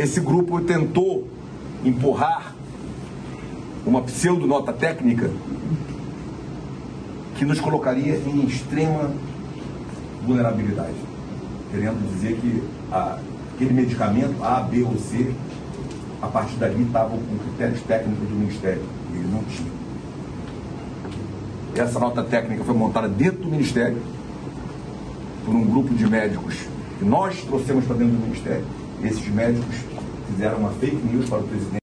esse grupo tentou empurrar uma pseudo-nota técnica que nos colocaria em extrema vulnerabilidade, querendo dizer que a, aquele medicamento A, B ou C, a partir dali estavam com critérios técnicos do Ministério, e ele não tinha. Essa nota técnica foi montada dentro do Ministério por um grupo de médicos que nós trouxemos para dentro do Ministério. Esses médicos fizeram uma fake news para o presidente.